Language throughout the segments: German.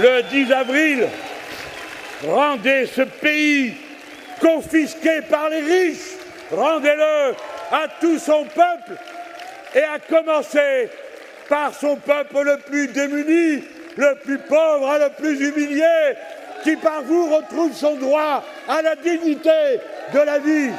le 10 avril, rendez ce pays confisqué par les riches, rendez-le à tout son peuple et à commencer par son peuple le plus démuni, le plus pauvre le plus humilié, qui par vous retrouve son droit à la dignité de la vie.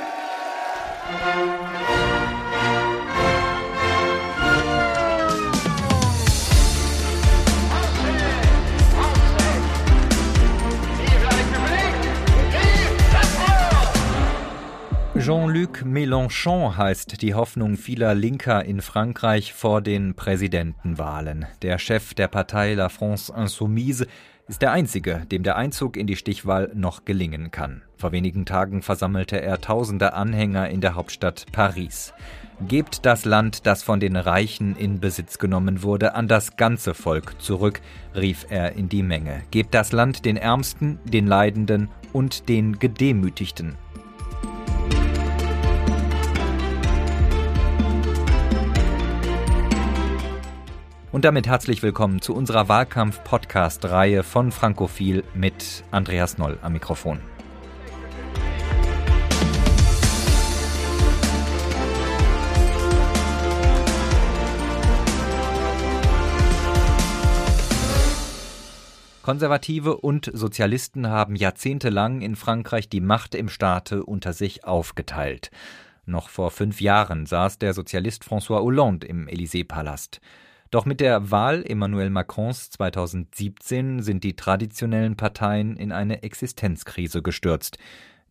Jean-Luc Mélenchon heißt die Hoffnung vieler Linker in Frankreich vor den Präsidentenwahlen. Der Chef der Partei La France Insoumise ist der einzige, dem der Einzug in die Stichwahl noch gelingen kann. Vor wenigen Tagen versammelte er tausende Anhänger in der Hauptstadt Paris. Gebt das Land, das von den Reichen in Besitz genommen wurde, an das ganze Volk zurück, rief er in die Menge. Gebt das Land den Ärmsten, den Leidenden und den Gedemütigten. Und damit herzlich willkommen zu unserer Wahlkampf-Podcast-Reihe von Frankophil mit Andreas Noll am Mikrofon. Konservative und Sozialisten haben jahrzehntelang in Frankreich die Macht im Staate unter sich aufgeteilt. Noch vor fünf Jahren saß der Sozialist François Hollande im Élysée-Palast. Doch mit der Wahl Emmanuel Macrons 2017 sind die traditionellen Parteien in eine Existenzkrise gestürzt.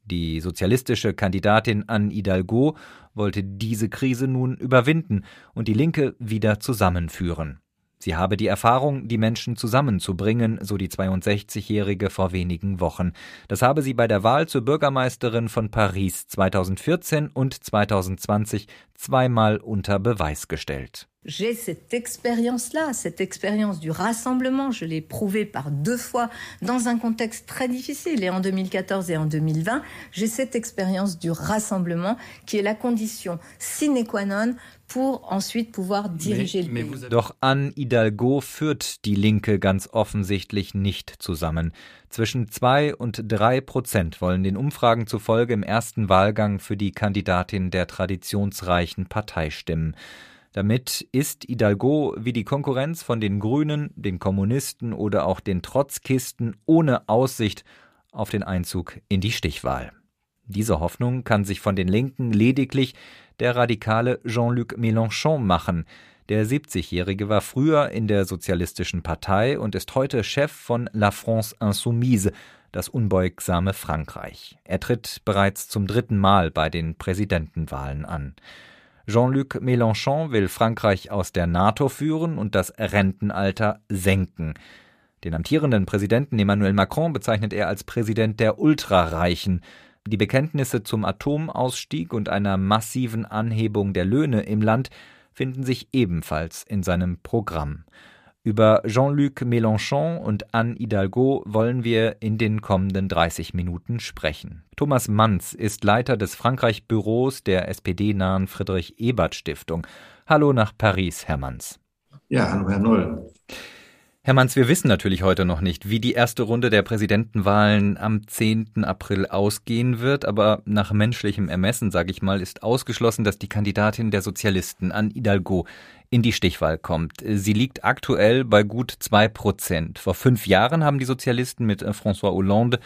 Die sozialistische Kandidatin Anne Hidalgo wollte diese Krise nun überwinden und die Linke wieder zusammenführen. Sie habe die Erfahrung, die Menschen zusammenzubringen, so die 62-Jährige vor wenigen Wochen. Das habe sie bei der Wahl zur Bürgermeisterin von Paris 2014 und 2020 zweimal unter Beweis gestellt. J'ai cette expérience-là, cette expérience du rassemblement. Je l'ai prouvé par deux fois dans un contexte très difficile, et en 2014 et en 2020. J'ai cette expérience du rassemblement qui est la condition sine qua non pour ensuite pouvoir diriger mais, le pays. Doch Anne Hidalgo führt die Linke ganz offensichtlich nicht zusammen. Zwischen zwei und drei Prozent wollen den Umfragen zufolge im ersten Wahlgang für die Kandidatin der traditionsreichen Partei stimmen. Damit ist Hidalgo wie die Konkurrenz von den Grünen, den Kommunisten oder auch den Trotzkisten ohne Aussicht auf den Einzug in die Stichwahl. Diese Hoffnung kann sich von den Linken lediglich der radikale Jean-Luc Mélenchon machen. Der 70-Jährige war früher in der Sozialistischen Partei und ist heute Chef von La France Insoumise, das unbeugsame Frankreich. Er tritt bereits zum dritten Mal bei den Präsidentenwahlen an. Jean-Luc Mélenchon will Frankreich aus der NATO führen und das Rentenalter senken. Den amtierenden Präsidenten Emmanuel Macron bezeichnet er als Präsident der Ultrareichen. Die Bekenntnisse zum Atomausstieg und einer massiven Anhebung der Löhne im Land finden sich ebenfalls in seinem Programm. Über Jean-Luc Mélenchon und Anne Hidalgo wollen wir in den kommenden 30 Minuten sprechen. Thomas Manz ist Leiter des Frankreich-Büros der SPD-nahen Friedrich-Ebert-Stiftung. Hallo nach Paris, Herr Manz. Ja, hallo, Herr Noll. Herr Manz, wir wissen natürlich heute noch nicht, wie die erste Runde der Präsidentenwahlen am 10. April ausgehen wird, aber nach menschlichem Ermessen, sage ich mal, ist ausgeschlossen, dass die Kandidatin der Sozialisten an Hidalgo in die Stichwahl kommt. Sie liegt aktuell bei gut zwei Prozent. Vor fünf Jahren haben die Sozialisten mit äh, François Hollande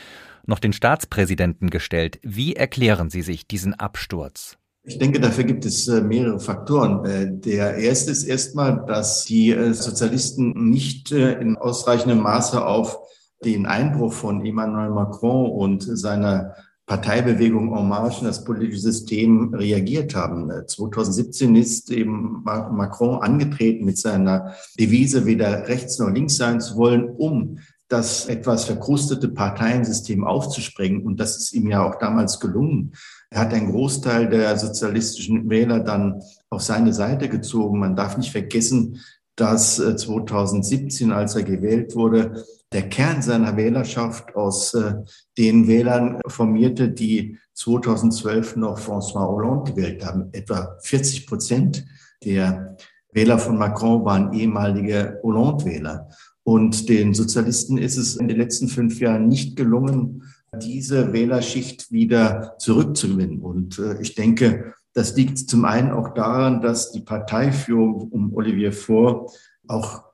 noch den Staatspräsidenten gestellt. Wie erklären Sie sich diesen Absturz? Ich denke, dafür gibt es äh, mehrere Faktoren. Äh, der erste ist erstmal, dass die äh, Sozialisten nicht in ausreichendem Maße auf den Einbruch von Emmanuel Macron und seiner Parteibewegung En Marche in das politische System reagiert haben. 2017 ist eben Macron angetreten mit seiner Devise, weder rechts noch links sein zu wollen, um das etwas verkrustete Parteiensystem aufzusprengen. Und das ist ihm ja auch damals gelungen. Er hat einen Großteil der sozialistischen Wähler dann auf seine Seite gezogen. Man darf nicht vergessen, dass 2017, äh, als er gewählt wurde, der Kern seiner Wählerschaft aus äh, den Wählern formierte, die 2012 noch François Hollande gewählt haben. Etwa 40 Prozent der Wähler von Macron waren ehemalige Hollande-Wähler. Und den Sozialisten ist es in den letzten fünf Jahren nicht gelungen, diese Wählerschicht wieder zurückzugewinnen. Und äh, ich denke, das liegt zum einen auch daran, dass die Parteiführung um Olivier Faure auch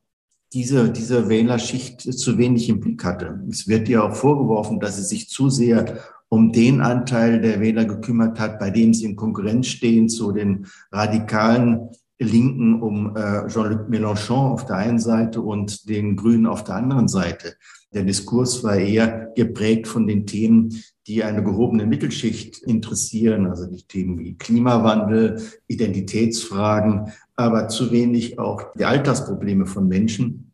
diese, diese Wählerschicht zu wenig im Blick hatte. Es wird ihr auch vorgeworfen, dass sie sich zu sehr um den Anteil der Wähler gekümmert hat, bei dem sie in Konkurrenz stehen zu den radikalen Linken um äh, Jean-Luc Mélenchon auf der einen Seite und den Grünen auf der anderen Seite. Der Diskurs war eher geprägt von den Themen, die eine gehobene Mittelschicht interessieren, also die Themen wie Klimawandel, Identitätsfragen, aber zu wenig auch die Alltagsprobleme von Menschen.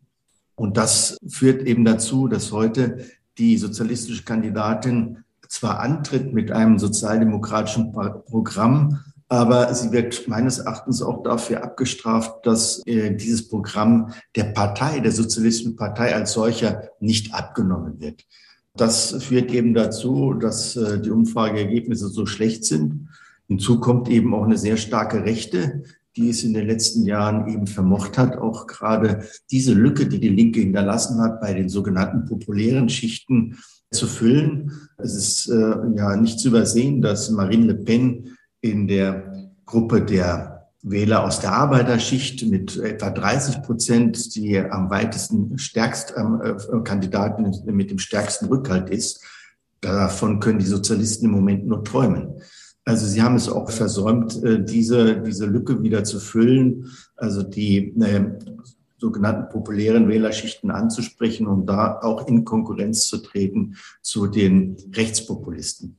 Und das führt eben dazu, dass heute die sozialistische Kandidatin zwar antritt mit einem sozialdemokratischen Programm, aber sie wird meines Erachtens auch dafür abgestraft, dass äh, dieses Programm der Partei, der Sozialistischen Partei als solcher nicht abgenommen wird. Das führt eben dazu, dass äh, die Umfrageergebnisse so schlecht sind. Hinzu kommt eben auch eine sehr starke Rechte, die es in den letzten Jahren eben vermocht hat, auch gerade diese Lücke, die die Linke hinterlassen hat, bei den sogenannten populären Schichten zu füllen. Es ist äh, ja nicht zu übersehen, dass Marine Le Pen in der Gruppe der Wähler aus der Arbeiterschicht mit etwa 30 Prozent, die am weitesten stärkst äh, Kandidaten mit dem stärksten Rückhalt ist. Davon können die Sozialisten im Moment nur träumen. Also sie haben es auch versäumt, äh, diese, diese Lücke wieder zu füllen, also die äh, sogenannten populären Wählerschichten anzusprechen und da auch in Konkurrenz zu treten zu den Rechtspopulisten.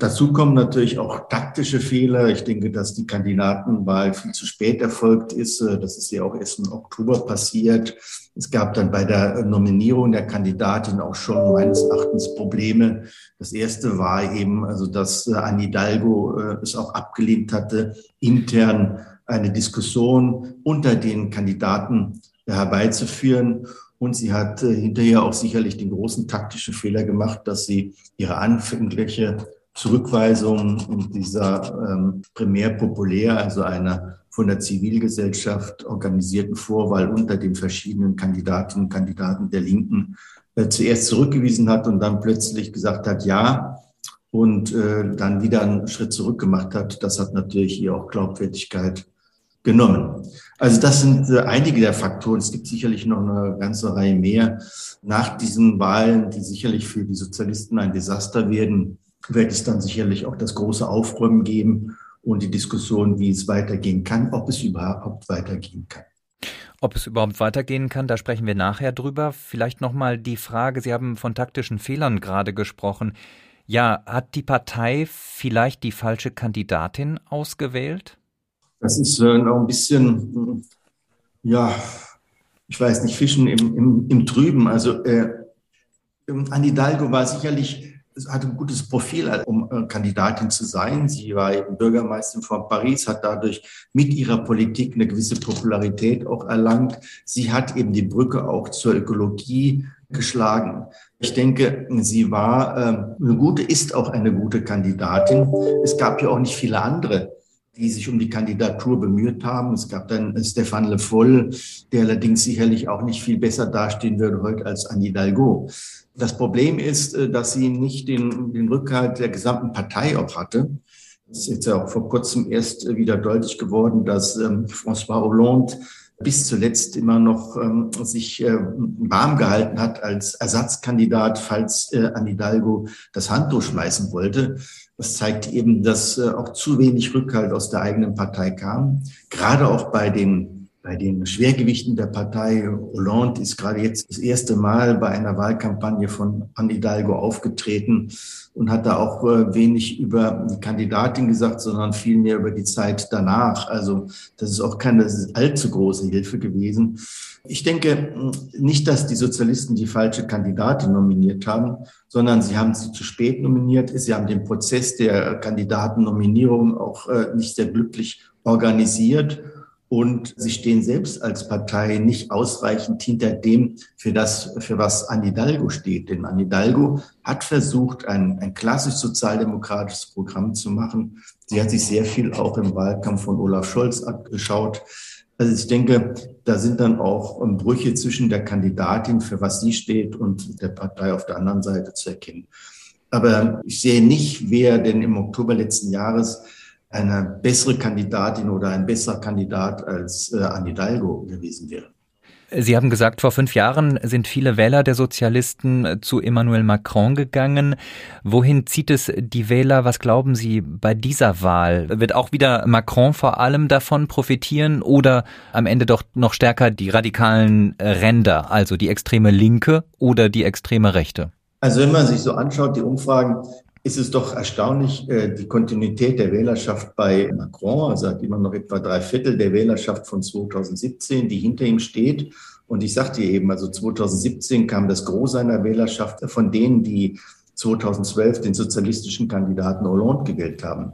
Dazu kommen natürlich auch taktische Fehler. Ich denke, dass die Kandidatenwahl viel zu spät erfolgt ist. Das ist ja auch erst im Oktober passiert. Es gab dann bei der Nominierung der Kandidatin auch schon meines Erachtens Probleme. Das erste war eben, also dass Anne Hidalgo äh, es auch abgelehnt hatte, intern eine Diskussion unter den Kandidaten herbeizuführen. Und sie hat äh, hinterher auch sicherlich den großen taktischen Fehler gemacht, dass sie ihre anfängliche Zurückweisung dieser ähm, primär populär, also einer von der Zivilgesellschaft organisierten Vorwahl unter den verschiedenen Kandidatinnen und Kandidaten der Linken äh, zuerst zurückgewiesen hat und dann plötzlich gesagt hat, ja, und äh, dann wieder einen Schritt zurück gemacht hat. Das hat natürlich ihr auch Glaubwürdigkeit genommen. Also das sind äh, einige der Faktoren. Es gibt sicherlich noch eine ganze Reihe mehr. Nach diesen Wahlen, die sicherlich für die Sozialisten ein Desaster werden, wird es dann sicherlich auch das große Aufräumen geben und die Diskussion, wie es weitergehen kann, ob es überhaupt weitergehen kann. Ob es überhaupt weitergehen kann, da sprechen wir nachher drüber. Vielleicht nochmal die Frage, Sie haben von taktischen Fehlern gerade gesprochen. Ja, hat die Partei vielleicht die falsche Kandidatin ausgewählt? Das ist äh, noch ein bisschen, ja, ich weiß nicht, Fischen im, im, im Trüben. Also äh, Anne Hidalgo war sicherlich, hatte ein gutes Profil, um äh, Kandidatin zu sein. Sie war eben Bürgermeisterin von Paris, hat dadurch mit ihrer Politik eine gewisse Popularität auch erlangt. Sie hat eben die Brücke auch zur Ökologie geschlagen. Ich denke, sie war äh, eine gute, ist auch eine gute Kandidatin. Es gab ja auch nicht viele andere die sich um die Kandidatur bemüht haben. Es gab dann Stefan Le Foll, der allerdings sicherlich auch nicht viel besser dastehen würde heute als Anne Hidalgo. Das Problem ist, äh, dass sie nicht den, den Rückhalt der gesamten Partei auch hatte. Es ist jetzt auch vor kurzem erst wieder deutlich geworden, dass ähm, François Hollande bis zuletzt immer noch ähm, sich äh, warm gehalten hat als Ersatzkandidat, falls äh, Anne das Handtuch schmeißen wollte. Das zeigt eben, dass äh, auch zu wenig Rückhalt aus der eigenen Partei kam. Gerade auch bei den bei den Schwergewichten der Partei. Hollande ist gerade jetzt das erste Mal bei einer Wahlkampagne von Anne Hidalgo aufgetreten und hat da auch äh, wenig über die Kandidatin gesagt, sondern vielmehr über die Zeit danach. Also das ist auch keine allzu große Hilfe gewesen. Ich denke nicht, dass die Sozialisten die falsche Kandidatin nominiert haben, sondern sie haben sie zu spät nominiert. Sie haben den Prozess der Kandidatennominierung auch äh, nicht sehr glücklich organisiert. Und sie stehen selbst als Partei nicht ausreichend hinter dem, für das, für was Anne Hidalgo steht. Denn Anne Hidalgo hat versucht, ein, ein klassisch sozialdemokratisches Programm zu machen. Sie hat sich sehr viel auch im Wahlkampf von Olaf Scholz abgeschaut. Also ich denke, da sind dann auch Brüche zwischen der Kandidatin, für was sie steht, und der Partei auf der anderen Seite zu erkennen. Aber ich sehe nicht, wer denn im Oktober letzten Jahres eine bessere Kandidatin oder ein besserer Kandidat als äh, Anne Hidalgo gewesen wäre. Sie haben gesagt, vor fünf Jahren sind viele Wähler der Sozialisten zu Emmanuel Macron gegangen. Wohin zieht es die Wähler? Was glauben Sie bei dieser Wahl? Wird auch wieder Macron vor allem davon profitieren oder am Ende doch noch stärker die radikalen Ränder, also die extreme Linke oder die extreme Rechte? Also wenn man sich so anschaut, die Umfragen, ist es doch erstaunlich, äh, die Kontinuität der Wählerschaft bei Macron. Also hat immer noch etwa drei Viertel der Wählerschaft von 2017, die hinter ihm steht. Und ich sagte eben, also 2017 kam das Gros seiner Wählerschaft von denen, die 2012 den sozialistischen Kandidaten Hollande gewählt haben.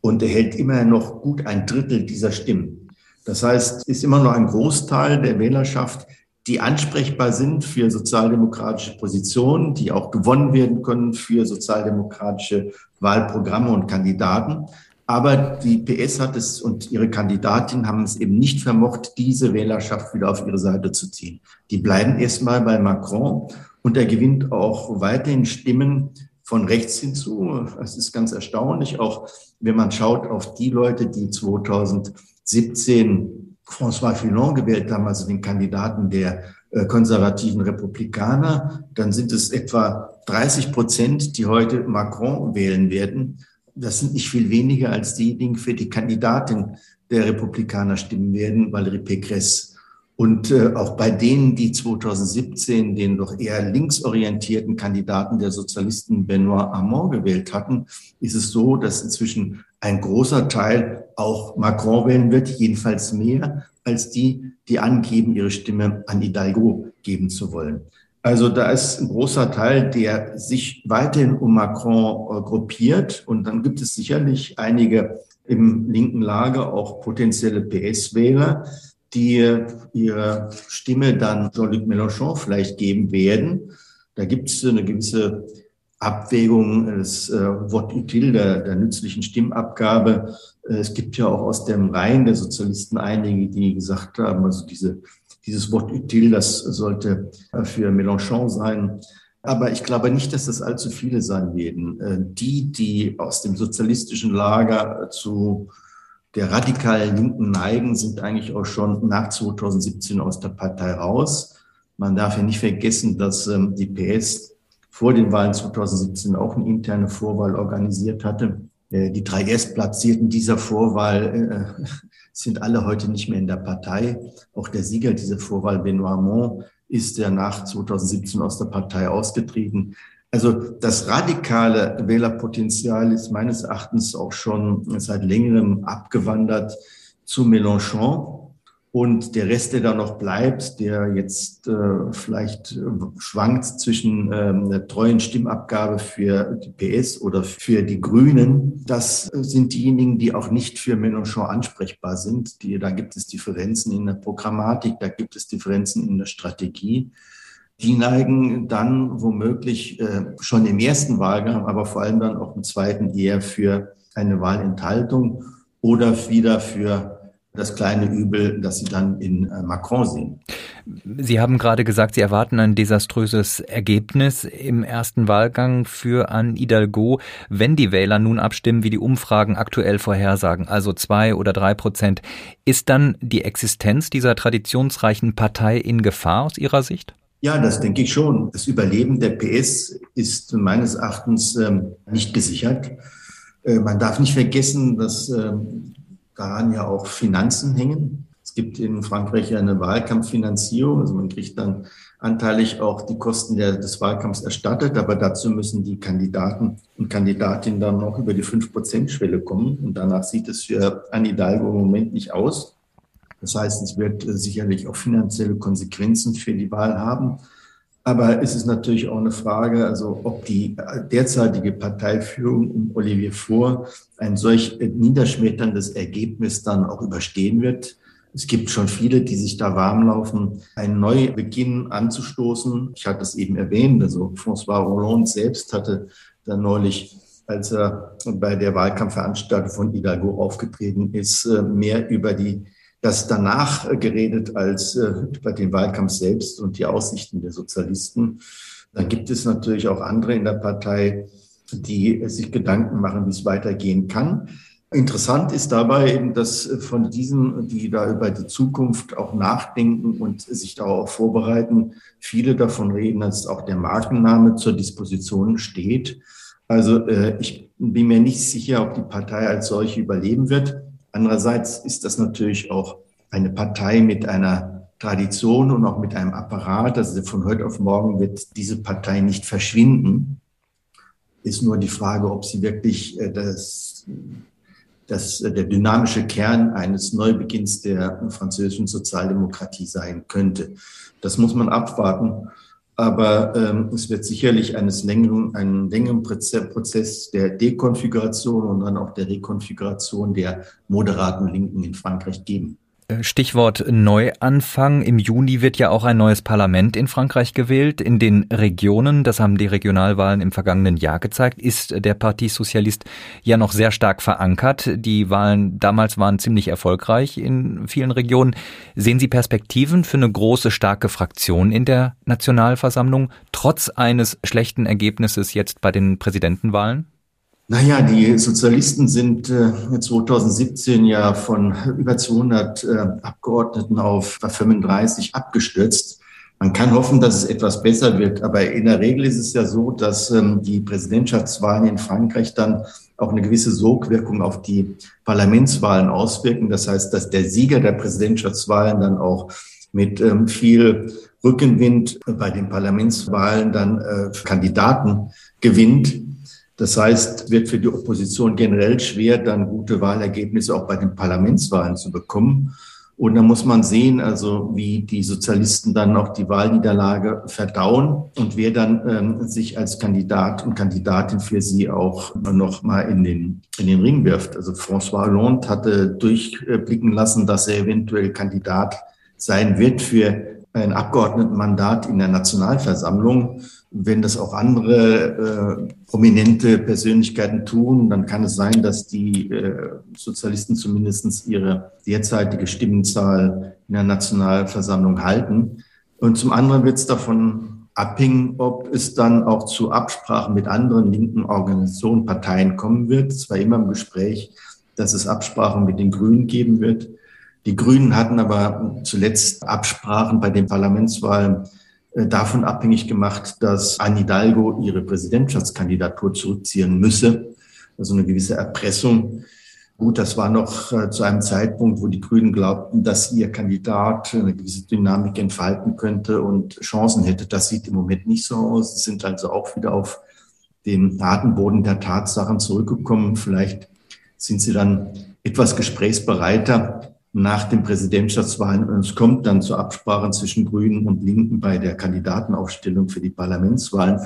Und er hält immerhin noch gut ein Drittel dieser Stimmen. Das heißt, ist immer noch ein Großteil der Wählerschaft, die ansprechbar sind für sozialdemokratische Positionen, die auch gewonnen werden können für sozialdemokratische Wahlprogramme und Kandidaten. Aber die PS hat es und ihre Kandidatin haben es eben nicht vermocht, diese Wählerschaft wieder auf ihre Seite zu ziehen. Die bleiben erstmal bei Macron und er gewinnt auch weiterhin Stimmen von rechts hinzu. Es ist ganz erstaunlich, auch wenn man schaut auf die Leute, die 2017 François Fillon gewählt haben, also den Kandidaten der äh, konservativen Republikaner, dann sind es etwa 30 Prozent, die heute Macron wählen werden. Das sind nicht viel weniger als diejenigen für die Kandidatin der Republikaner stimmen werden, Valérie Pécresse. Und äh, auch bei denen, die 2017 den doch eher linksorientierten Kandidaten der Sozialisten Benoit Hamon gewählt hatten, ist es so, dass inzwischen ein großer Teil auch Macron wählen wird, jedenfalls mehr als die, die angeben, ihre Stimme an Hidalgo geben zu wollen. Also da ist ein großer Teil, der sich weiterhin um Macron äh, gruppiert. Und dann gibt es sicherlich einige im linken Lager, auch potenzielle PS-Wähler, die ihre Stimme dann Jean-Luc Mélenchon vielleicht geben werden. Da gibt es eine gewisse Abwägung des äh, Wort util der, der nützlichen Stimmabgabe. Äh, es gibt ja auch aus dem Reihen der Sozialisten einige, die gesagt haben, also diese, dieses Wort util, das sollte äh, für Mélenchon sein. Aber ich glaube nicht, dass das allzu viele sein werden. Äh, die, die aus dem sozialistischen Lager zu der radikalen Linken neigen, sind eigentlich auch schon nach 2017 aus der Partei raus. Man darf ja nicht vergessen, dass ähm, die PS vor den Wahlen 2017 auch eine interne Vorwahl organisiert hatte. Äh, die drei Erstplatzierten dieser Vorwahl äh, sind alle heute nicht mehr in der Partei. Auch der Sieger dieser Vorwahl, Benoît Hamon, ist ja nach 2017 aus der Partei ausgetreten. Also das radikale Wählerpotenzial ist meines Erachtens auch schon seit längerem abgewandert zu Mélenchon. Und der Rest, der da noch bleibt, der jetzt äh, vielleicht äh, schwankt zwischen ähm, einer treuen Stimmabgabe für die PS oder für die Grünen, das sind diejenigen, die auch nicht für Mélenchon ansprechbar sind. Die, da gibt es Differenzen in der Programmatik, da gibt es Differenzen in der Strategie. Die neigen dann womöglich äh, schon im ersten Wahlgang, aber vor allem dann auch im zweiten eher für eine Wahlenthaltung oder wieder für das kleine Übel, das Sie dann in äh, Macron sehen. Sie haben gerade gesagt, Sie erwarten ein desaströses Ergebnis im ersten Wahlgang für Anne Hidalgo. Wenn die Wähler nun abstimmen, wie die Umfragen aktuell vorhersagen, also zwei oder drei Prozent, ist dann die Existenz dieser traditionsreichen Partei in Gefahr aus Ihrer Sicht? Ja, das denke ich schon. Das Überleben der PS ist meines Erachtens ähm, nicht gesichert. Äh, man darf nicht vergessen, dass ähm, daran ja auch Finanzen hängen. Es gibt in Frankreich ja eine Wahlkampffinanzierung, also man kriegt dann anteilig auch die Kosten der, des Wahlkampfs erstattet, aber dazu müssen die Kandidaten und Kandidatinnen dann noch über die 5-Prozent-Schwelle kommen und danach sieht es für Anne Hidalgo im Moment nicht aus. Das heißt, es wird sicherlich auch finanzielle Konsequenzen für die Wahl haben. Aber es ist natürlich auch eine Frage, also ob die derzeitige Parteiführung um Olivier Faure ein solch niederschmetterndes Ergebnis dann auch überstehen wird. Es gibt schon viele, die sich da warm laufen, einen Neubeginn anzustoßen. Ich hatte es eben erwähnt, also François Hollande selbst hatte dann neulich, als er bei der Wahlkampfveranstaltung von Hidalgo aufgetreten ist, mehr über die das danach geredet als äh, über den Wahlkampf selbst und die Aussichten der Sozialisten. Dann gibt es natürlich auch andere in der Partei, die sich Gedanken machen, wie es weitergehen kann. Interessant ist dabei eben, dass von diesen, die da über die Zukunft auch nachdenken und sich darauf vorbereiten, viele davon reden, dass auch der Markenname zur Disposition steht. Also äh, ich bin mir nicht sicher, ob die Partei als solche überleben wird. Andererseits ist das natürlich auch eine Partei mit einer Tradition und auch mit einem Apparat. Also von heute auf morgen wird diese Partei nicht verschwinden. Ist nur die Frage, ob sie wirklich äh, das das äh, der dynamische Kern eines Neubeginns der französischen Sozialdemokratie sein könnte. Das muss man abwarten. Aber ähm, es wird sicherlich eines längeren, einen längeren Prozess der Dekonfiguration und dann auch der Rekonfiguration der moderaten Linken in Frankreich geben. Stichwort Neuanfang. Im Juni wird ja auch ein neues Parlament in Frankreich gewählt. In den Regionen, das haben die Regionalwahlen im vergangenen Jahr gezeigt, ist der Parti Sozialist ja noch sehr stark verankert. Die Wahlen damals waren ziemlich erfolgreich in vielen Regionen. Sehen Sie Perspektiven für eine große, starke Fraktion in der Nationalversammlung, trotz eines schlechten Ergebnisses jetzt bei den Präsidentenwahlen? Naja, die Sozialisten sind äh, 2017 ja von über 200 äh, Abgeordneten auf 35 abgestürzt. Man kann hoffen, dass es etwas besser wird, aber in der Regel ist es ja so, dass ähm, die Präsidentschaftswahlen in Frankreich dann auch eine gewisse Sogwirkung auf die Parlamentswahlen auswirken. Das heißt, dass der Sieger der Präsidentschaftswahlen dann auch mit ähm, viel Rückenwind bei den Parlamentswahlen dann äh, Kandidaten gewinnt. Das heißt, wird für die Opposition generell schwer, dann gute Wahlergebnisse auch bei den Parlamentswahlen zu bekommen. Und da muss man sehen, also wie die Sozialisten dann auch die Wahlniederlage verdauen und wer dann ähm, sich als Kandidat und Kandidatin für sie auch noch mal in den, in den Ring wirft. Also François Hollande hatte durchblicken lassen, dass er eventuell Kandidat sein wird für ein Abgeordnetenmandat in der Nationalversammlung. Wenn das auch andere äh, prominente Persönlichkeiten tun, dann kann es sein, dass die äh, Sozialisten zumindest ihre derzeitige Stimmenzahl in der Nationalversammlung halten. Und zum anderen wird es davon abhängen, ob es dann auch zu Absprachen mit anderen linken Organisationen, Parteien kommen wird. Es war immer im Gespräch, dass es Absprachen mit den Grünen geben wird. Die Grünen hatten aber zuletzt Absprachen bei den Parlamentswahlen äh, davon abhängig gemacht, dass Anne Hidalgo ihre Präsidentschaftskandidatur zurückziehen müsse. Also eine gewisse Erpressung. Gut, das war noch äh, zu einem Zeitpunkt, wo die Grünen glaubten, dass ihr Kandidat eine gewisse Dynamik entfalten könnte und Chancen hätte. Das sieht im Moment nicht so aus. Sie sind also auch wieder auf den harten Boden der Tatsachen zurückgekommen. Vielleicht sind sie dann etwas gesprächsbereiter nach den Präsidentschaftswahlen und es kommt dann zu Absprachen zwischen Grünen und Linken bei der Kandidatenaufstellung für die Parlamentswahlen.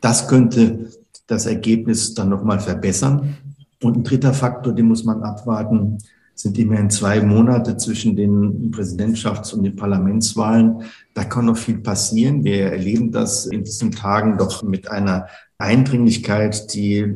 Das könnte das Ergebnis dann nochmal verbessern. Und ein dritter Faktor, den muss man abwarten, sind immerhin zwei Monate zwischen den Präsidentschafts- und den Parlamentswahlen. Da kann noch viel passieren. Wir erleben das in diesen Tagen doch mit einer Eindringlichkeit, die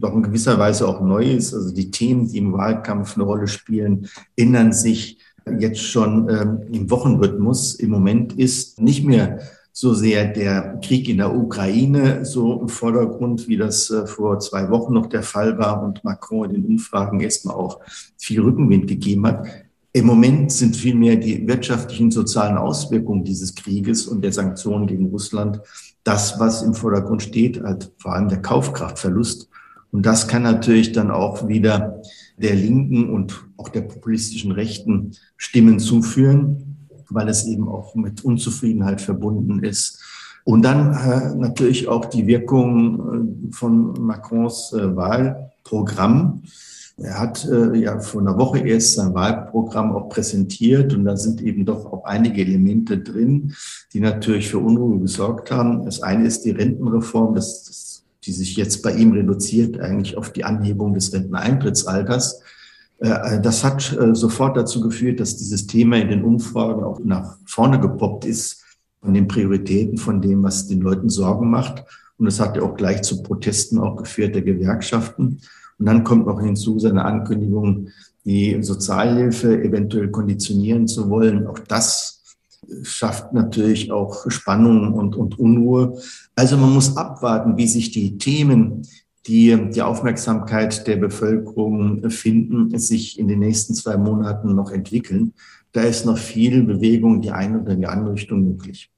doch in gewisser Weise auch neu ist. Also die Themen, die im Wahlkampf eine Rolle spielen, ändern sich jetzt schon ähm, im Wochenrhythmus. Im Moment ist nicht mehr so sehr der Krieg in der Ukraine so im Vordergrund, wie das äh, vor zwei Wochen noch der Fall war und Macron in den Umfragen erstmal auch viel Rückenwind gegeben hat. Im Moment sind vielmehr die wirtschaftlichen sozialen Auswirkungen dieses Krieges und der Sanktionen gegen Russland das, was im Vordergrund steht, halt vor allem der Kaufkraftverlust. Und das kann natürlich dann auch wieder der linken und auch der populistischen rechten Stimmen zuführen, weil es eben auch mit Unzufriedenheit verbunden ist. Und dann äh, natürlich auch die Wirkung äh, von Macrons äh, Wahlprogramm. Er hat äh, ja vor einer Woche erst sein Wahlprogramm auch präsentiert und da sind eben doch auch einige Elemente drin, die natürlich für Unruhe gesorgt haben. Das eine ist die Rentenreform, das, das, die sich jetzt bei ihm reduziert eigentlich auf die Anhebung des Renteneintrittsalters. Äh, das hat äh, sofort dazu geführt, dass dieses Thema in den Umfragen auch nach vorne gepoppt ist von den Prioritäten, von dem, was den Leuten Sorgen macht. Und das hat ja auch gleich zu Protesten auch geführt der Gewerkschaften. Und dann kommt noch hinzu seine Ankündigung, die Sozialhilfe eventuell konditionieren zu wollen. Auch das schafft natürlich auch Spannung und, und Unruhe. Also man muss abwarten, wie sich die Themen, die die Aufmerksamkeit der Bevölkerung finden, sich in den nächsten zwei Monaten noch entwickeln. Da ist noch viel Bewegung in die eine oder die andere Richtung möglich.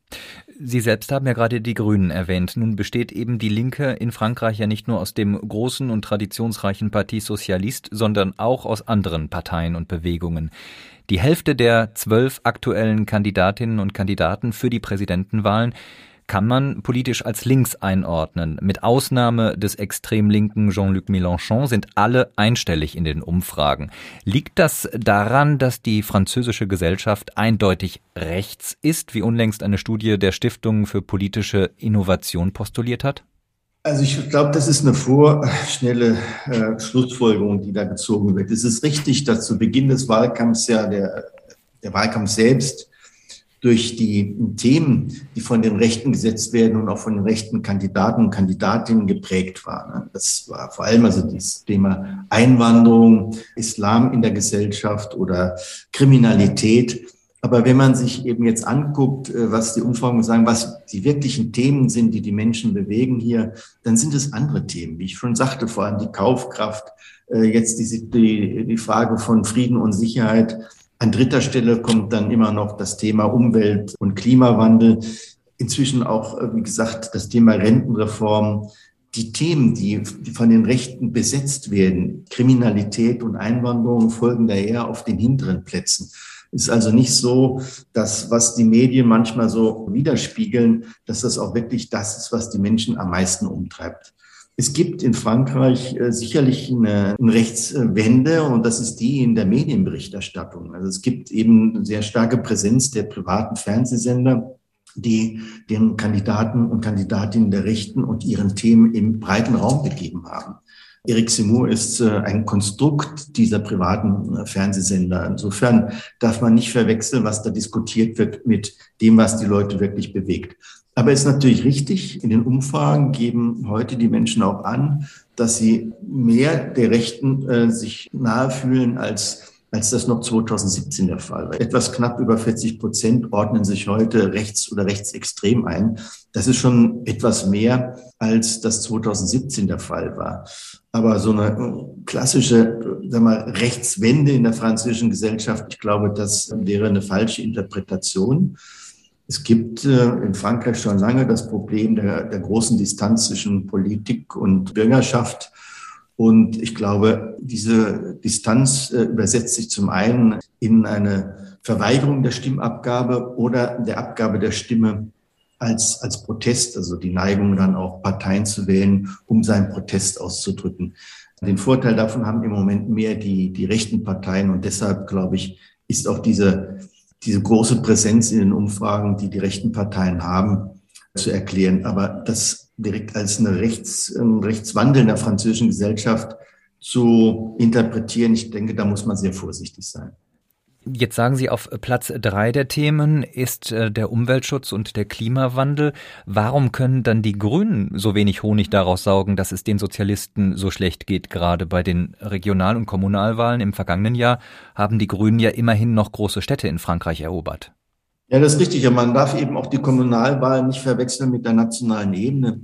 Sie selbst haben ja gerade die Grünen erwähnt. Nun besteht eben die Linke in Frankreich ja nicht nur aus dem großen und traditionsreichen Parti Socialiste, sondern auch aus anderen Parteien und Bewegungen. Die Hälfte der zwölf aktuellen Kandidatinnen und Kandidaten für die Präsidentenwahlen kann man politisch als links einordnen. Mit Ausnahme des extrem linken Jean-Luc Mélenchon sind alle einstellig in den Umfragen. Liegt das daran, dass die französische Gesellschaft eindeutig rechts ist, wie unlängst eine Studie der Stiftung für politische Innovation postuliert hat? Also ich glaube, das ist eine vorschnelle äh, Schlussfolgerung, die da gezogen wird. Es ist richtig, dass zu Beginn des Wahlkampfs ja der, der Wahlkampf selbst durch die Themen, die von den Rechten gesetzt werden und auch von den rechten Kandidaten und Kandidatinnen geprägt war. Das war vor allem also das Thema Einwanderung, Islam in der Gesellschaft oder Kriminalität. Aber wenn man sich eben jetzt anguckt, äh, was die Umfragen sagen, was die wirklichen Themen sind, die die Menschen bewegen hier, dann sind es andere Themen, wie ich schon sagte, vor allem die Kaufkraft, äh, jetzt die, die, die Frage von Frieden und Sicherheit, an dritter Stelle kommt dann immer noch das Thema Umwelt und Klimawandel. Inzwischen auch, äh, wie gesagt, das Thema Rentenreform. Die Themen, die von den Rechten besetzt werden, Kriminalität und Einwanderung, folgen daher auf den hinteren Plätzen. Es ist also nicht so, dass was die Medien manchmal so widerspiegeln, dass das auch wirklich das ist, was die Menschen am meisten umtreibt. Es gibt in Frankreich äh, sicherlich eine, Rechtswende und das ist die in der Medienberichterstattung. Also es gibt eben eine sehr starke Präsenz der privaten Fernsehsender, die den Kandidaten und Kandidatinnen der Rechten und ihren Themen im breiten Raum gegeben haben. Eric Simur ist äh, ein Konstrukt dieser privaten äh, Fernsehsender. Insofern darf man nicht verwechseln, was da diskutiert wird mit dem, was die Leute wirklich bewegt. Aber es ist natürlich richtig, in den Umfragen geben heute die Menschen auch an, dass sie mehr der Rechten äh, sich nahe fühlen als als das noch 2017 der Fall war. Etwas knapp über 40 Prozent ordnen sich heute rechts oder rechtsextrem ein. Das ist schon etwas mehr, als das 2017 der Fall war. Aber so eine äh, klassische sag mal, Rechtswende in der französischen Gesellschaft, ich glaube, das wäre eine falsche Interpretation. Es gibt äh, in Frankreich schon lange das Problem der, der großen Distanz zwischen Politik und Bürgerschaft. Und ich glaube, diese Distanz äh, übersetzt sich zum einen in eine Verweigerung der Stimmabgabe oder der Abgabe der Stimme als, als Protest, also die Neigung dann auch Parteien zu wählen, um seinen Protest auszudrücken. Den Vorteil davon haben im Moment mehr die, die rechten Parteien und deshalb, glaube ich, ist auch diese diese große Präsenz in den Umfragen, die die rechten Parteien haben, zu erklären. Aber das direkt als eine Rechts, ein Rechtswandel in der französischen Gesellschaft zu interpretieren, ich denke, da muss man sehr vorsichtig sein. Jetzt sagen Sie, auf Platz drei der Themen ist äh, der Umweltschutz und der Klimawandel. Warum können dann die Grünen so wenig Honig daraus saugen, dass es den Sozialisten so schlecht geht? Gerade bei den Regional- und Kommunalwahlen im vergangenen Jahr haben die Grünen ja immerhin noch große Städte in Frankreich erobert. Ja, das ist richtig. Man darf eben auch die Kommunalwahlen nicht verwechseln mit der nationalen Ebene.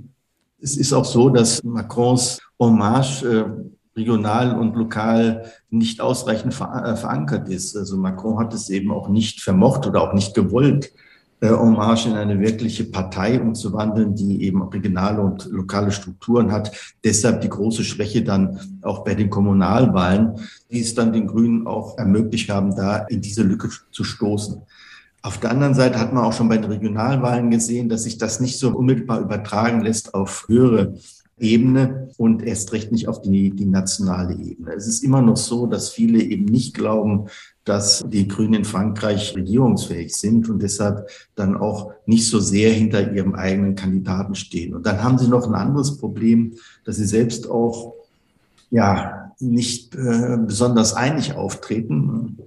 Es ist auch so, dass Macrons Hommage äh, regional und lokal nicht ausreichend äh, verankert ist. Also Macron hat es eben auch nicht vermocht oder auch nicht gewollt, äh, Hommage in eine wirkliche Partei umzuwandeln, die eben regionale und lokale Strukturen hat. Deshalb die große Schwäche dann auch bei den Kommunalwahlen, die es dann den Grünen auch ermöglicht haben, da in diese Lücke zu stoßen. Auf der anderen Seite hat man auch schon bei den Regionalwahlen gesehen, dass sich das nicht so unmittelbar übertragen lässt auf höhere Ebene und erst recht nicht auf die, die nationale Ebene. Es ist immer noch so, dass viele eben nicht glauben, dass die Grünen in Frankreich regierungsfähig sind und deshalb dann auch nicht so sehr hinter ihrem eigenen Kandidaten stehen. Und dann haben sie noch ein anderes Problem, dass sie selbst auch ja nicht äh, besonders einig auftreten.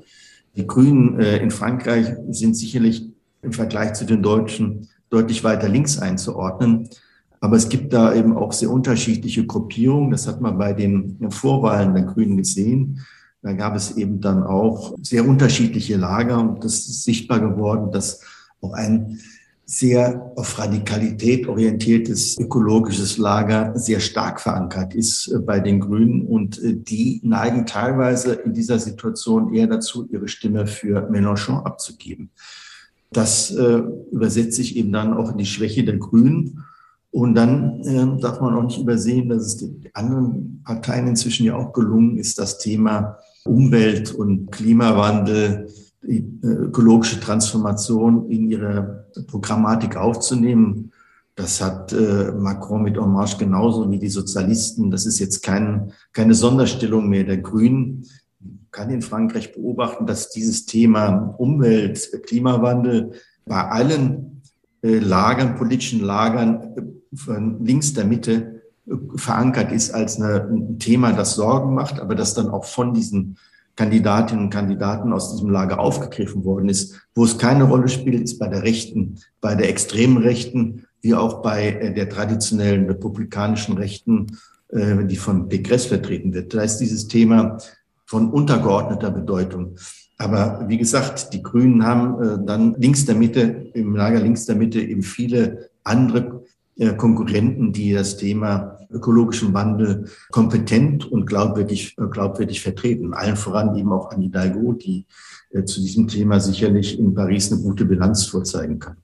Die Grünen äh, in Frankreich sind sicherlich im Vergleich zu den Deutschen deutlich weiter links einzuordnen. Aber es gibt da eben auch sehr unterschiedliche Gruppierungen. Das hat man bei den Vorwahlen der Grünen gesehen. Da gab es eben dann auch sehr unterschiedliche Lager und das ist sichtbar geworden, dass auch ein sehr auf Radikalität orientiertes ökologisches Lager sehr stark verankert ist äh, bei den Grünen. Und äh, die neigen teilweise in dieser Situation eher dazu, ihre Stimme für Mélenchon abzugeben. Das äh, übersetzt sich eben dann auch in die Schwäche der Grünen. Und dann äh, darf man auch nicht übersehen, dass es den anderen Parteien inzwischen ja auch gelungen ist, das Thema Umwelt und Klimawandel, die äh, ökologische Transformation in ihre Programmatik aufzunehmen. Das hat äh, Macron mit Hommage genauso wie die Sozialisten. Das ist jetzt kein, keine Sonderstellung mehr der Grünen. Man kann in Frankreich beobachten, dass dieses Thema Umwelt, Klimawandel bei allen Lagern, politischen Lagern von links der Mitte verankert ist als eine, ein Thema, das Sorgen macht, aber das dann auch von diesen Kandidatinnen und Kandidaten aus diesem Lager aufgegriffen worden ist. Wo es keine Rolle spielt, ist bei der Rechten, bei der extremen Rechten, wie auch bei äh, der traditionellen republikanischen Rechten, äh, die von Pécresse vertreten wird. Da ist dieses Thema von untergeordneter Bedeutung. Aber wie gesagt, die Grünen haben äh, dann links der Mitte, im Lager links der Mitte eben viele andere Konkurrenten, die das Thema ökologischen Wandel kompetent und glaubwürdig, glaubwürdig vertreten. Allen voran eben auch Annie Hidalgo, die äh, zu diesem Thema sicherlich in Paris eine gute Bilanz vorzeigen kann.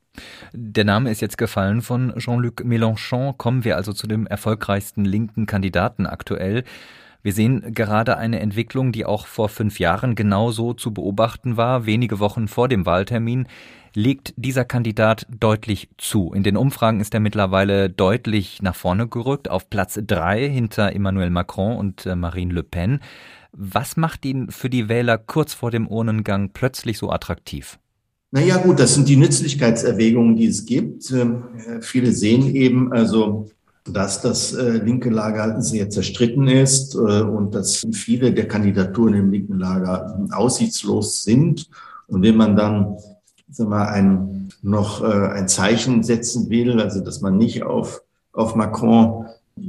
Der Name ist jetzt gefallen von Jean-Luc Mélenchon. Kommen wir also zu dem erfolgreichsten linken Kandidaten aktuell. Wir sehen gerade eine Entwicklung, die auch vor fünf Jahren genauso zu beobachten war, wenige Wochen vor dem Wahltermin legt dieser Kandidat deutlich zu. In den Umfragen ist er mittlerweile deutlich nach vorne gerückt, auf Platz drei hinter Emmanuel Macron und äh, Marine Le Pen. Was macht ihn für die Wähler kurz vor dem Urnengang plötzlich so attraktiv? Naja gut, das sind die Nützlichkeitserwägungen, die es gibt. Äh, viele sehen eben also, dass das äh, linke Lager sehr zerstritten ist äh, und dass viele der Kandidaturen im linken Lager aussichtslos sind. Und wenn man dann sag mal, ein, noch äh, ein Zeichen setzen will, also dass man nicht auf, auf Macron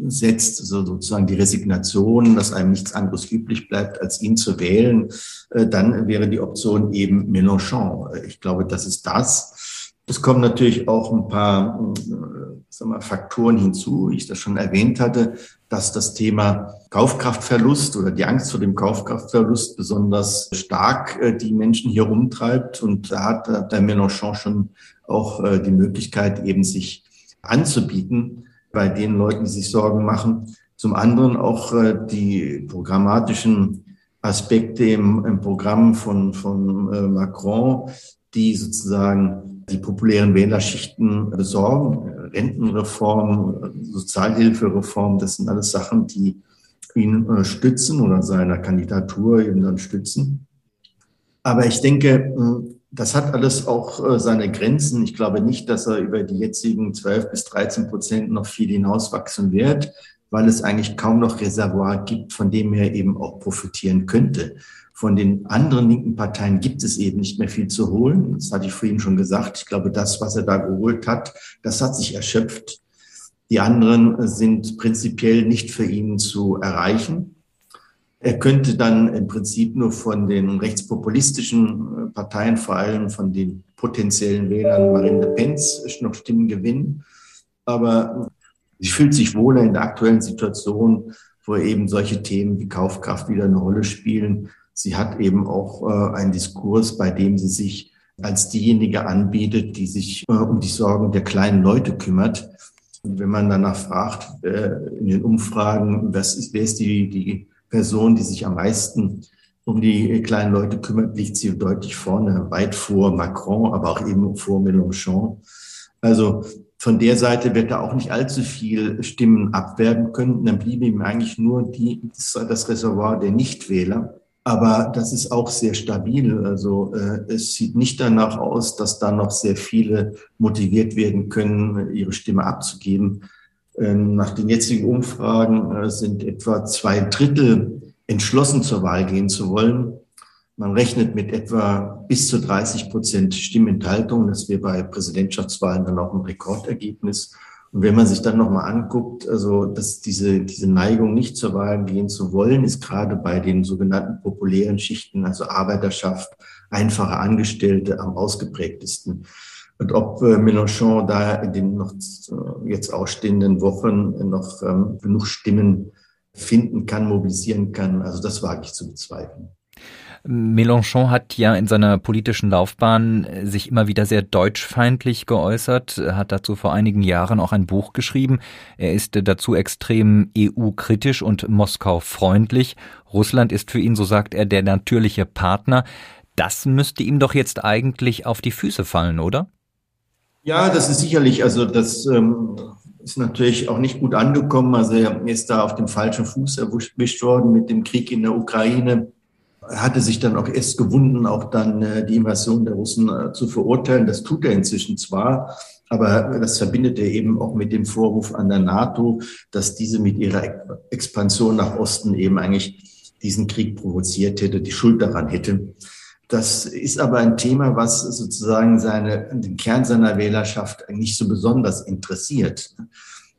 setzt, also sozusagen die Resignation, dass einem nichts anderes übrig bleibt, als ihn zu wählen, äh, dann wäre die Option eben Mélenchon. Ich glaube, das ist das. Es kommen natürlich auch ein paar äh, sagen wir, Faktoren hinzu, wie ich das schon erwähnt hatte, dass das Thema Kaufkraftverlust oder die Angst vor dem Kaufkraftverlust besonders stark äh, die Menschen hier umtreibt. Und da hat der Mélenchon schon auch äh, die Möglichkeit, eben sich anzubieten bei den Leuten, die sich Sorgen machen. Zum anderen auch die programmatischen Aspekte im, im Programm von, von Macron, die sozusagen die populären Wählerschichten besorgen. Rentenreform, Sozialhilfereform, das sind alles Sachen, die ihn äh, stützen oder seiner Kandidatur eben dann stützen. Aber ich denke, äh, das hat alles auch äh, seine Grenzen. Ich glaube nicht, dass er über die jetzigen 12 bis 13 Prozent noch viel hinauswachsen wird, weil es eigentlich kaum noch Reservoir gibt, von dem er eben auch profitieren könnte. Von den anderen linken Parteien gibt es eben nicht mehr viel zu holen. Das hatte ich vorhin schon gesagt. Ich glaube, das, was er da geholt hat, das hat sich erschöpft. Die anderen sind prinzipiell nicht für ihn zu erreichen. Er könnte dann im Prinzip nur von den rechtspopulistischen Parteien, vor allem von den potenziellen Wählern Marine Le Pen, noch Stimmen gewinnen. Aber sie fühlt sich wohler in der aktuellen Situation, wo eben solche Themen wie Kaufkraft wieder eine Rolle spielen Sie hat eben auch äh, einen Diskurs, bei dem sie sich als diejenige anbietet, die sich äh, um die Sorgen der kleinen Leute kümmert. Und wenn man danach fragt, äh, in den Umfragen, was ist, wer ist die, die Person, die sich am meisten um die kleinen Leute kümmert, liegt sie deutlich vorne, weit vor Macron, aber auch eben vor Mélenchon. Also von der Seite wird er auch nicht allzu viel Stimmen abwerben können. Dann bliebe ihm eigentlich nur die, das Reservoir der Nichtwähler. Aber das ist auch sehr stabil. Also äh, es sieht nicht danach aus, dass da noch sehr viele motiviert werden können, ihre Stimme abzugeben. Ähm, nach den jetzigen Umfragen äh, sind etwa zwei Drittel entschlossen zur Wahl gehen zu wollen. Man rechnet mit etwa bis zu 30 Prozent Stimmenthaltung. Das wäre bei Präsidentschaftswahlen dann auch ein Rekordergebnis. Und wenn man sich dann nochmal anguckt, also dass diese, diese Neigung nicht zur Wahl gehen zu wollen, ist gerade bei den sogenannten populären Schichten, also Arbeiterschaft, einfache Angestellte am ausgeprägtesten. Und ob äh, Mélenchon da in den noch äh, jetzt ausstehenden Wochen noch ähm, genug Stimmen finden kann, mobilisieren kann, also das wage ich zu bezweifeln. Mélenchon hat ja in seiner politischen Laufbahn äh, sich immer wieder sehr deutschfeindlich geäußert, hat dazu vor einigen Jahren auch ein Buch geschrieben. Er ist dazu extrem EU-kritisch und Moskau-freundlich. Russland ist für ihn, so sagt er, der natürliche Partner. Das müsste ihm doch jetzt eigentlich auf die Füße fallen, oder? Ja, das ist sicherlich, also das ähm, ist natürlich auch nicht gut angekommen. Also er ist da auf dem falschen Fuß erwischt worden mit dem Krieg in der Ukraine. Hatte sich dann auch erst gewunden, auch dann äh, die Invasion der Russen äh, zu verurteilen. Das tut er inzwischen zwar, aber das verbindet er eben auch mit dem Vorwurf an der NATO, dass diese mit ihrer Expansion nach Osten eben eigentlich diesen Krieg provoziert hätte, die Schuld daran hätte. Das ist aber ein Thema, was sozusagen seine, den Kern seiner Wählerschaft nicht so besonders interessiert.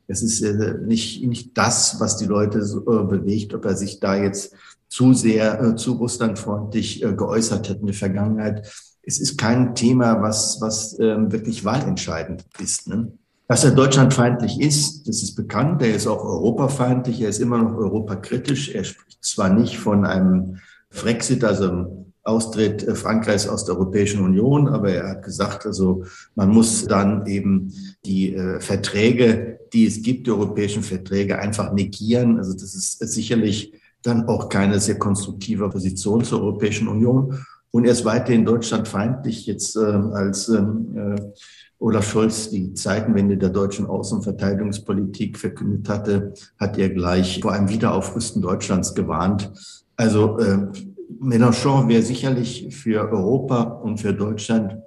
Es ist äh, nicht, nicht das, was die Leute so äh, bewegt, ob er sich da jetzt zu sehr äh, zu russlandfreundlich geäußert hat in der Vergangenheit. Es ist kein Thema, was, was ähm, wirklich wahlentscheidend ist. Ne? Dass er deutschlandfeindlich ist, das ist bekannt. Er ist auch europafeindlich. Er ist immer noch europakritisch. Er spricht zwar nicht von einem Frexit, also Austritt äh, Frankreichs aus der Europäischen Union, aber er hat gesagt, also man muss dann eben die äh, Verträge, die es gibt, die europäischen Verträge einfach negieren. Also das ist sicherlich dann auch keine sehr konstruktive Position zur Europäischen Union. Und er ist weiterhin deutschlandfeindlich. Jetzt äh, als ähm, äh, Olaf Scholz die Zeitenwende der deutschen Außen- und Verteidigungspolitik verkündet hatte, hat er gleich vor einem Wiederaufrüsten Deutschlands gewarnt. Also äh, Mélenchon wäre sicherlich für Europa und für Deutschland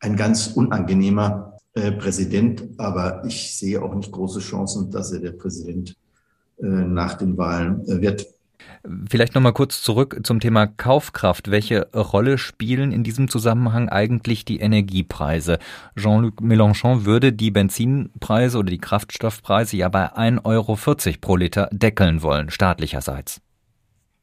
ein ganz unangenehmer äh, Präsident, aber ich sehe auch nicht große Chancen, dass er der Präsident äh, nach den Wahlen äh, wird. Vielleicht noch mal kurz zurück zum Thema Kaufkraft. Welche Rolle spielen in diesem Zusammenhang eigentlich die Energiepreise? Jean-Luc Mélenchon würde die Benzinpreise oder die Kraftstoffpreise ja bei 1,40 Euro pro Liter deckeln wollen, staatlicherseits.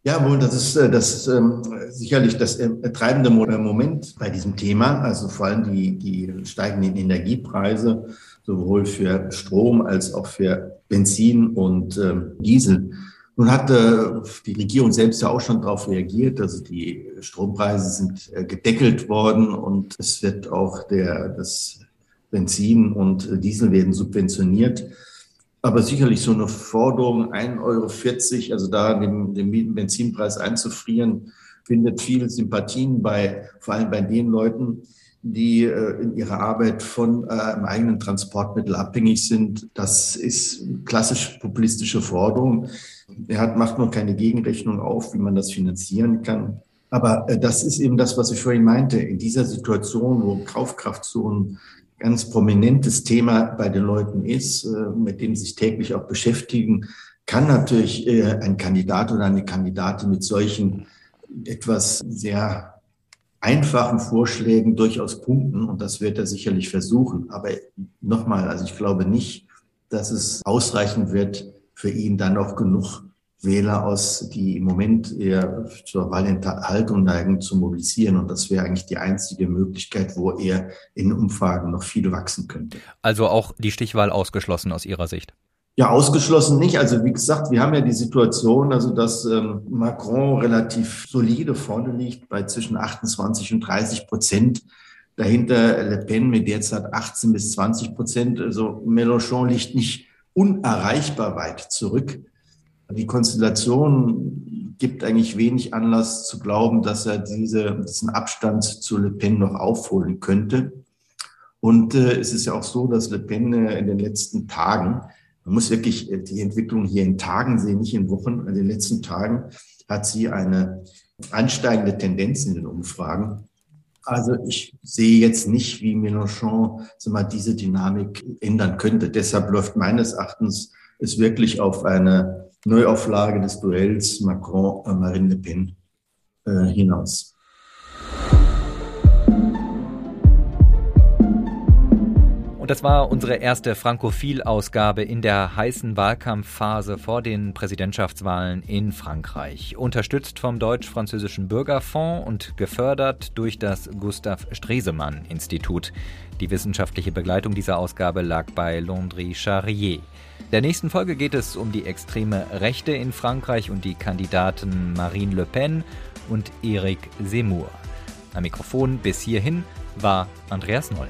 Ja, wohl, das ist, äh, das ähm, sicherlich das äh, treibende Moment bei diesem Thema. Also vor allem die, die steigenden Energiepreise, sowohl für Strom als auch für Benzin und ähm, Diesel. Nun hat äh, die Regierung selbst ja auch schon darauf reagiert. Also die Strompreise sind äh, gedeckelt worden und es wird auch der, das Benzin und Diesel werden subventioniert. Aber sicherlich so eine Forderung, 1,40 Euro, also da den, den Benzinpreis einzufrieren, findet viele Sympathien bei, vor allem bei den Leuten, die äh, in ihrer Arbeit von einem eigenen Transportmittel abhängig sind. Das ist klassisch populistische Forderung. Er hat, macht noch keine Gegenrechnung auf, wie man das finanzieren kann. Aber äh, das ist eben das, was ich vorhin meinte. In dieser Situation, wo Kaufkraft so ein ganz prominentes Thema bei den Leuten ist, äh, mit dem sie sich täglich auch beschäftigen, kann natürlich äh, ein Kandidat oder eine Kandidatin mit solchen etwas sehr einfachen Vorschlägen durchaus punkten und das wird er sicherlich versuchen. Aber nochmal, also ich glaube nicht, dass es ausreichen wird, für ihn dann noch genug Wähler aus, die im Moment eher zur Wahlenthaltung neigen, zu mobilisieren. Und das wäre eigentlich die einzige Möglichkeit, wo er in Umfragen noch viel wachsen könnte. Also auch die Stichwahl ausgeschlossen aus Ihrer Sicht? Ja, ausgeschlossen nicht. Also wie gesagt, wir haben ja die Situation, also dass ähm, Macron relativ solide vorne liegt bei zwischen 28 und 30 Prozent. Dahinter Le Pen mit derzeit 18 bis 20 Prozent. Also Mélenchon liegt nicht unerreichbar weit zurück. Die Konstellation gibt eigentlich wenig Anlass zu glauben, dass er diese, diesen Abstand zu Le Pen noch aufholen könnte. Und äh, es ist ja auch so, dass Le Pen äh, in den letzten Tagen, man muss wirklich äh, die Entwicklung hier in Tagen sehen, nicht in Wochen, in den letzten Tagen hat sie eine ansteigende Tendenz in den Umfragen. Also ich sehe jetzt nicht, wie Mélenchon mal, diese Dynamik ändern könnte. Deshalb läuft meines Erachtens es wirklich auf eine Neuauflage des Duells Macron-Marine Le Pen äh, hinaus. Und das war unsere erste Frankophil-Ausgabe in der heißen Wahlkampfphase vor den Präsidentschaftswahlen in Frankreich. Unterstützt vom Deutsch-Französischen Bürgerfonds und gefördert durch das Gustav Stresemann-Institut. Die wissenschaftliche Begleitung dieser Ausgabe lag bei Landry Charrier. Der nächsten Folge geht es um die extreme Rechte in Frankreich und die Kandidaten Marine Le Pen und Eric Zemmour. Am Mikrofon bis hierhin war Andreas Noll.